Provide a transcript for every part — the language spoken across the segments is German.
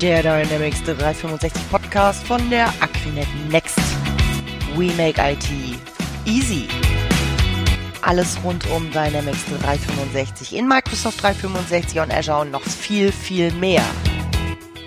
der Dynamics 365 Podcast von der Aquinet Next. We make IT easy. Alles rund um Dynamics 365 in Microsoft 365 und Azure und noch viel, viel mehr.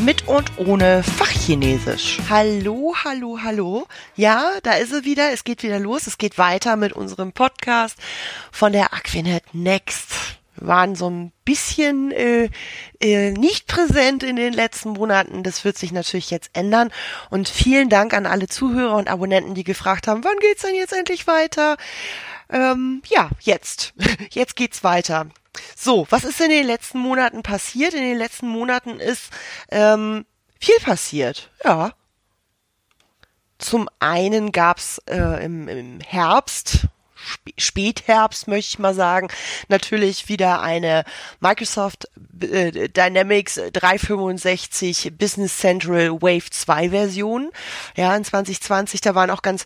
Mit und ohne Fachchinesisch. Hallo, hallo, hallo. Ja, da ist es wieder. Es geht wieder los. Es geht weiter mit unserem Podcast von der Aquinet Next waren so ein bisschen äh, äh, nicht präsent in den letzten Monaten. Das wird sich natürlich jetzt ändern. Und vielen Dank an alle Zuhörer und Abonnenten, die gefragt haben, wann geht's denn jetzt endlich weiter? Ähm, ja, jetzt. Jetzt geht's weiter. So, was ist in den letzten Monaten passiert? In den letzten Monaten ist ähm, viel passiert. Ja. Zum einen gab's äh, im, im Herbst Spätherbst, möchte ich mal sagen, natürlich wieder eine Microsoft äh, Dynamics 365 Business Central Wave 2 Version. Ja, in 2020, da waren auch ganz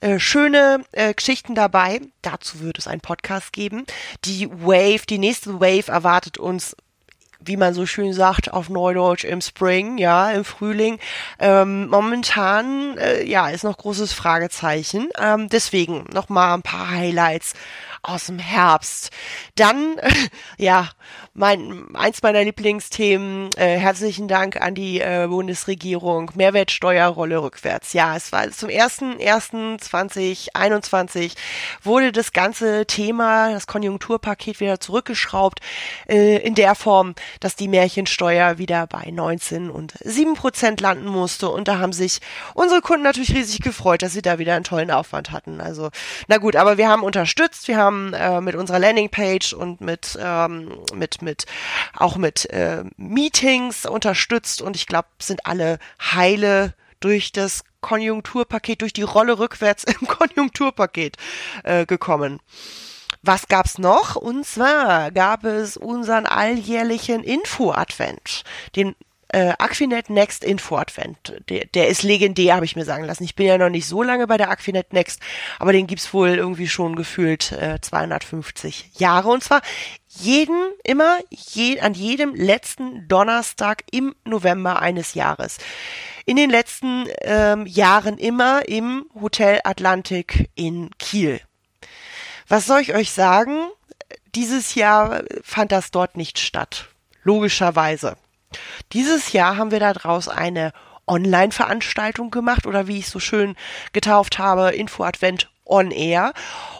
äh, schöne äh, Geschichten dabei. Dazu wird es einen Podcast geben. Die Wave, die nächste Wave erwartet uns wie man so schön sagt auf Neudeutsch im Spring, ja, im Frühling. Ähm, momentan, äh, ja, ist noch großes Fragezeichen. Ähm, deswegen noch mal ein paar Highlights aus dem Herbst. Dann, ja, mein, eins meiner Lieblingsthemen, äh, herzlichen Dank an die äh, Bundesregierung, Mehrwertsteuerrolle rückwärts. Ja, es war zum 1.1.2021 wurde das ganze Thema, das Konjunkturpaket wieder zurückgeschraubt, äh, in der Form, dass die Märchensteuer wieder bei 19 und 7 Prozent landen musste. Und da haben sich unsere Kunden natürlich riesig gefreut, dass sie da wieder einen tollen Aufwand hatten. Also, na gut, aber wir haben unterstützt, wir haben äh, mit unserer Landingpage und mit, ähm, mit, mit, auch mit äh, Meetings unterstützt und ich glaube, sind alle heile durch das Konjunkturpaket, durch die Rolle rückwärts im Konjunkturpaket äh, gekommen. Was gab's noch? Und zwar gab es unseren alljährlichen Info-Advent, den äh, Aquinet Next Info Advent. Der, der ist legendär, habe ich mir sagen lassen. Ich bin ja noch nicht so lange bei der Aquinet Next, aber den gibt's wohl irgendwie schon gefühlt äh, 250 Jahre. Und zwar jeden, immer, je, an jedem letzten Donnerstag im November eines Jahres. In den letzten ähm, Jahren immer im Hotel Atlantik in Kiel. Was soll ich euch sagen? Dieses Jahr fand das dort nicht statt. Logischerweise. Dieses Jahr haben wir daraus eine Online-Veranstaltung gemacht oder wie ich so schön getauft habe, Info Advent on Air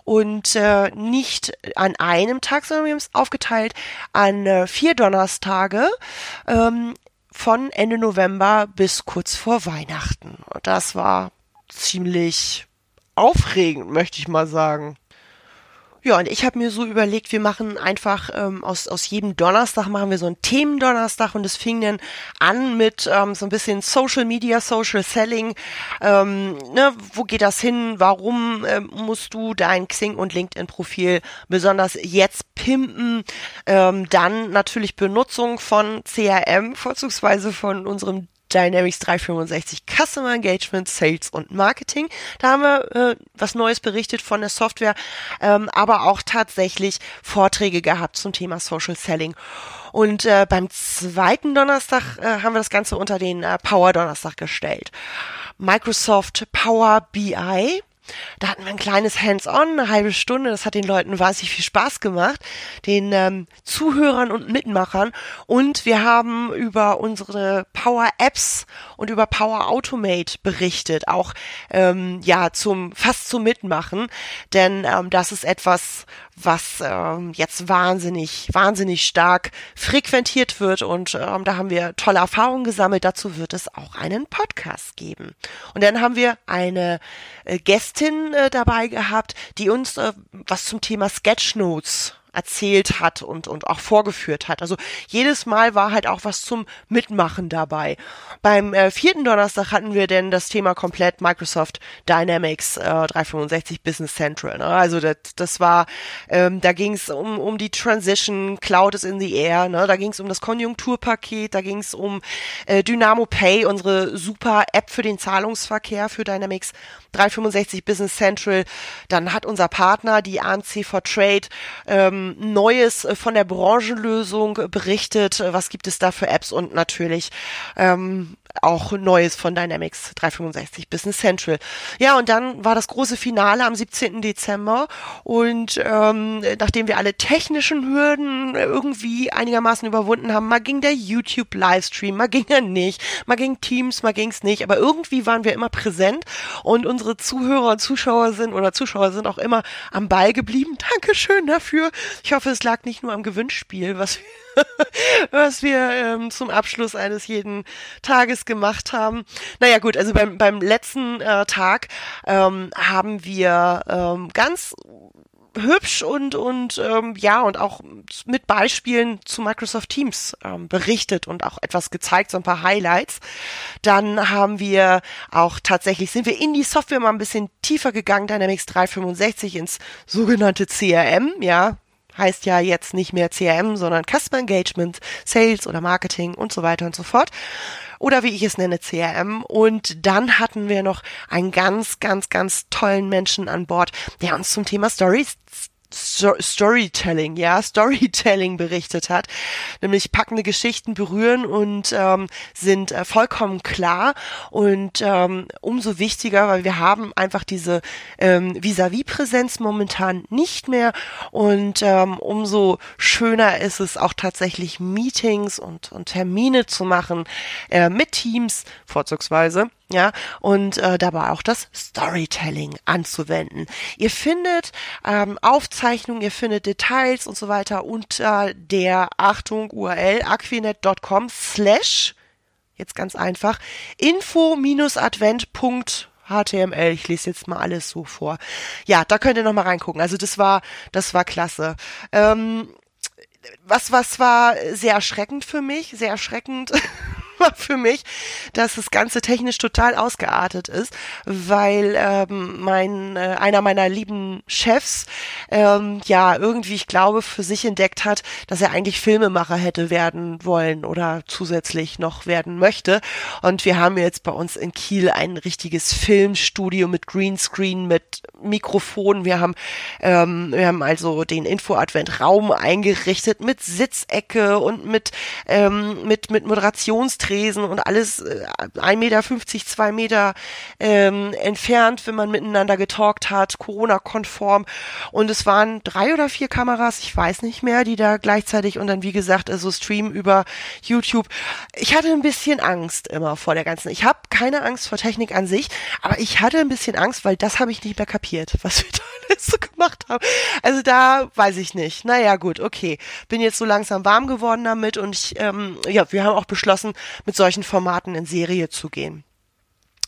und äh, nicht an einem Tag, sondern wir haben es aufgeteilt an äh, vier Donnerstage ähm, von Ende November bis kurz vor Weihnachten. Und das war ziemlich aufregend, möchte ich mal sagen. Ja, und ich habe mir so überlegt, wir machen einfach ähm, aus, aus jedem Donnerstag machen wir so einen Themendonnerstag und es fing dann an mit ähm, so ein bisschen Social Media, Social Selling. Ähm, ne, wo geht das hin? Warum ähm, musst du dein Xing und LinkedIn-Profil besonders jetzt pimpen? Ähm, dann natürlich Benutzung von CRM, vorzugsweise von unserem Dynamics 365 Customer Engagement, Sales und Marketing. Da haben wir äh, was Neues berichtet von der Software, ähm, aber auch tatsächlich Vorträge gehabt zum Thema Social Selling. Und äh, beim zweiten Donnerstag äh, haben wir das Ganze unter den äh, Power Donnerstag gestellt. Microsoft Power BI da hatten wir ein kleines Hands-on, eine halbe Stunde. Das hat den Leuten wahnsinnig viel Spaß gemacht, den ähm, Zuhörern und Mitmachern. Und wir haben über unsere Power-Apps und über Power Automate berichtet, auch ähm, ja zum fast zum Mitmachen, denn ähm, das ist etwas, was ähm, jetzt wahnsinnig, wahnsinnig stark frequentiert wird und ähm, da haben wir tolle Erfahrungen gesammelt. Dazu wird es auch einen Podcast geben. Und dann haben wir eine äh, Gästin dabei gehabt, die uns äh, was zum Thema Sketchnotes erzählt hat und, und auch vorgeführt hat. Also jedes Mal war halt auch was zum Mitmachen dabei. Beim äh, vierten Donnerstag hatten wir denn das Thema komplett Microsoft Dynamics äh, 365 Business Central. Ne? Also das, das war, ähm, da ging es um, um die Transition, Cloud is in the Air, ne? da ging es um das Konjunkturpaket, da ging es um äh, Dynamo Pay, unsere super App für den Zahlungsverkehr für Dynamics 365 Business Central. Dann hat unser Partner, die ANC for Trade, ähm, haben Neues äh, von der Branchenlösung berichtet. Was gibt es da für Apps und natürlich ähm, auch Neues von Dynamics 365 Business Central. Ja, und dann war das große Finale am 17. Dezember und ähm, nachdem wir alle technischen Hürden irgendwie einigermaßen überwunden haben, mal ging der YouTube Livestream, mal ging er nicht, mal ging Teams, mal ging's nicht, aber irgendwie waren wir immer präsent und unsere Zuhörer und Zuschauer sind oder Zuschauer sind auch immer am Ball geblieben. Dankeschön dafür. Ich hoffe, es lag nicht nur am Gewinnspiel, was wir was wir ähm, zum Abschluss eines jeden Tages gemacht haben. Naja gut, also beim, beim letzten äh, Tag ähm, haben wir ähm, ganz hübsch und und ähm, ja und auch mit Beispielen zu Microsoft Teams ähm, berichtet und auch etwas gezeigt, so ein paar Highlights. Dann haben wir auch tatsächlich sind wir in die Software mal ein bisschen tiefer gegangen, Dynamics 365 ins sogenannte CRM, ja, heißt ja jetzt nicht mehr CRM, sondern Customer Engagement, Sales oder Marketing und so weiter und so fort. Oder wie ich es nenne, CRM. Und dann hatten wir noch einen ganz, ganz, ganz tollen Menschen an Bord, der uns zum Thema Stories Storytelling, ja, Storytelling berichtet hat, nämlich packende Geschichten berühren und ähm, sind äh, vollkommen klar und ähm, umso wichtiger, weil wir haben einfach diese ähm, Vis-à-vis-Präsenz momentan nicht mehr und ähm, umso schöner ist es auch tatsächlich Meetings und, und Termine zu machen äh, mit Teams vorzugsweise ja, und äh, dabei auch das Storytelling anzuwenden. Ihr findet ähm, Aufzeichnungen, ihr findet Details und so weiter unter der Achtung URL aquinet.com slash jetzt ganz einfach info-advent.html. Ich lese jetzt mal alles so vor. Ja, da könnt ihr noch mal reingucken. Also das war, das war klasse. Ähm, was, was war sehr erschreckend für mich, sehr erschreckend war für mich, dass das Ganze technisch total ausgeartet ist, weil ähm, mein äh, einer meiner lieben Chefs ähm, ja irgendwie, ich glaube, für sich entdeckt hat, dass er eigentlich Filmemacher hätte werden wollen oder zusätzlich noch werden möchte. Und wir haben jetzt bei uns in Kiel ein richtiges Filmstudio mit Greenscreen, mit Mikrofon. Wir haben ähm, wir haben also den Info-Advent Raum eingerichtet mit Sitzecke und mit ähm, mit mit Moderationstraining Tresen und alles äh, 1,50 Meter, 2 Meter ähm, entfernt, wenn man miteinander getalkt hat, Corona-konform. Und es waren drei oder vier Kameras, ich weiß nicht mehr, die da gleichzeitig und dann, wie gesagt, also Stream über YouTube. Ich hatte ein bisschen Angst immer vor der ganzen. Ich habe keine Angst vor Technik an sich, aber ich hatte ein bisschen Angst, weil das habe ich nicht mehr kapiert, was wir da alles so gemacht haben. Also da weiß ich nicht. Naja, gut, okay. Bin jetzt so langsam warm geworden damit und ich, ähm, ja, wir haben auch beschlossen, mit solchen Formaten in Serie zu gehen.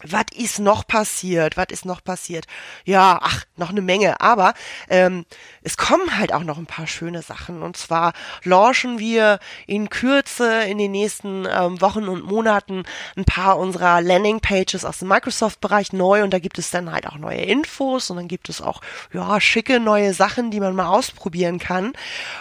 Was ist noch passiert? Was ist noch passiert? Ja, ach, noch eine Menge. Aber ähm, es kommen halt auch noch ein paar schöne Sachen. Und zwar launchen wir in Kürze in den nächsten ähm, Wochen und Monaten ein paar unserer Landing-Pages aus dem Microsoft-Bereich neu. Und da gibt es dann halt auch neue Infos und dann gibt es auch ja schicke neue Sachen, die man mal ausprobieren kann.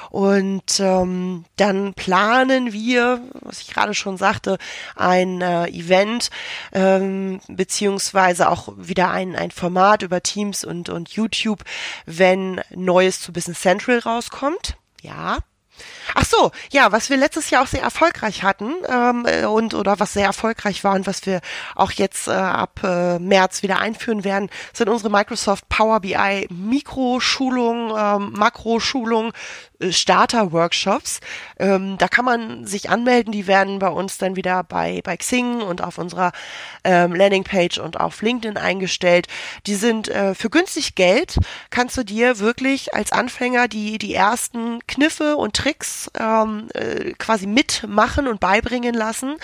Und ähm, dann planen wir, was ich gerade schon sagte, ein äh, Event. Ähm, beziehungsweise auch wieder ein, ein Format über Teams und, und YouTube, wenn Neues zu Business Central rauskommt. Ja, Ach so, ja, was wir letztes Jahr auch sehr erfolgreich hatten ähm, äh, und oder was sehr erfolgreich war und was wir auch jetzt äh, ab äh, März wieder einführen werden, sind unsere Microsoft Power BI Mikroschulung, ähm, Makroschulung, äh, Starter-Workshops. Ähm, da kann man sich anmelden, die werden bei uns dann wieder bei, bei Xing und auf unserer ähm, Landingpage und auf LinkedIn eingestellt. Die sind äh, für günstig Geld, kannst du dir wirklich als Anfänger die, die ersten Kniffe und Tricks ähm, äh, quasi mitmachen und beibringen lassen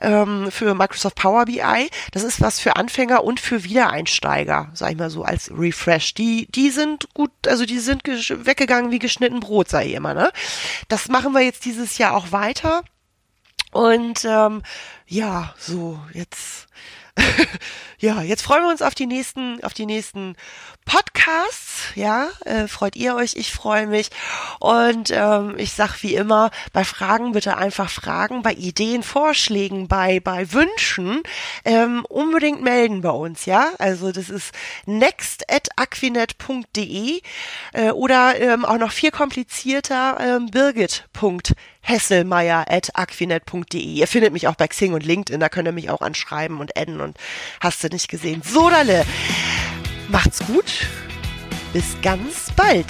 ähm, für Microsoft Power BI. Das ist was für Anfänger und für Wiedereinsteiger, sag ich mal so, als Refresh. Die, die sind gut, also die sind weggegangen wie geschnitten Brot sei immer, ne? Das machen wir jetzt dieses Jahr auch weiter. Und ähm, ja, so, jetzt. ja, jetzt freuen wir uns auf die nächsten, auf die nächsten Podcasts. Ja, äh, freut ihr euch? Ich freue mich. Und ähm, ich sag wie immer, bei Fragen bitte einfach fragen, bei Ideen, Vorschlägen, bei, bei Wünschen ähm, unbedingt melden bei uns, ja? Also das ist next.aquinet.de äh, oder ähm, auch noch viel komplizierter ähm, birgit.hesselmeier.aquinet.de. Ihr findet mich auch bei Xing und LinkedIn, da könnt ihr mich auch anschreiben und adden und hast du nicht gesehen. So, Dalle. Macht's gut. Bis ganz bald.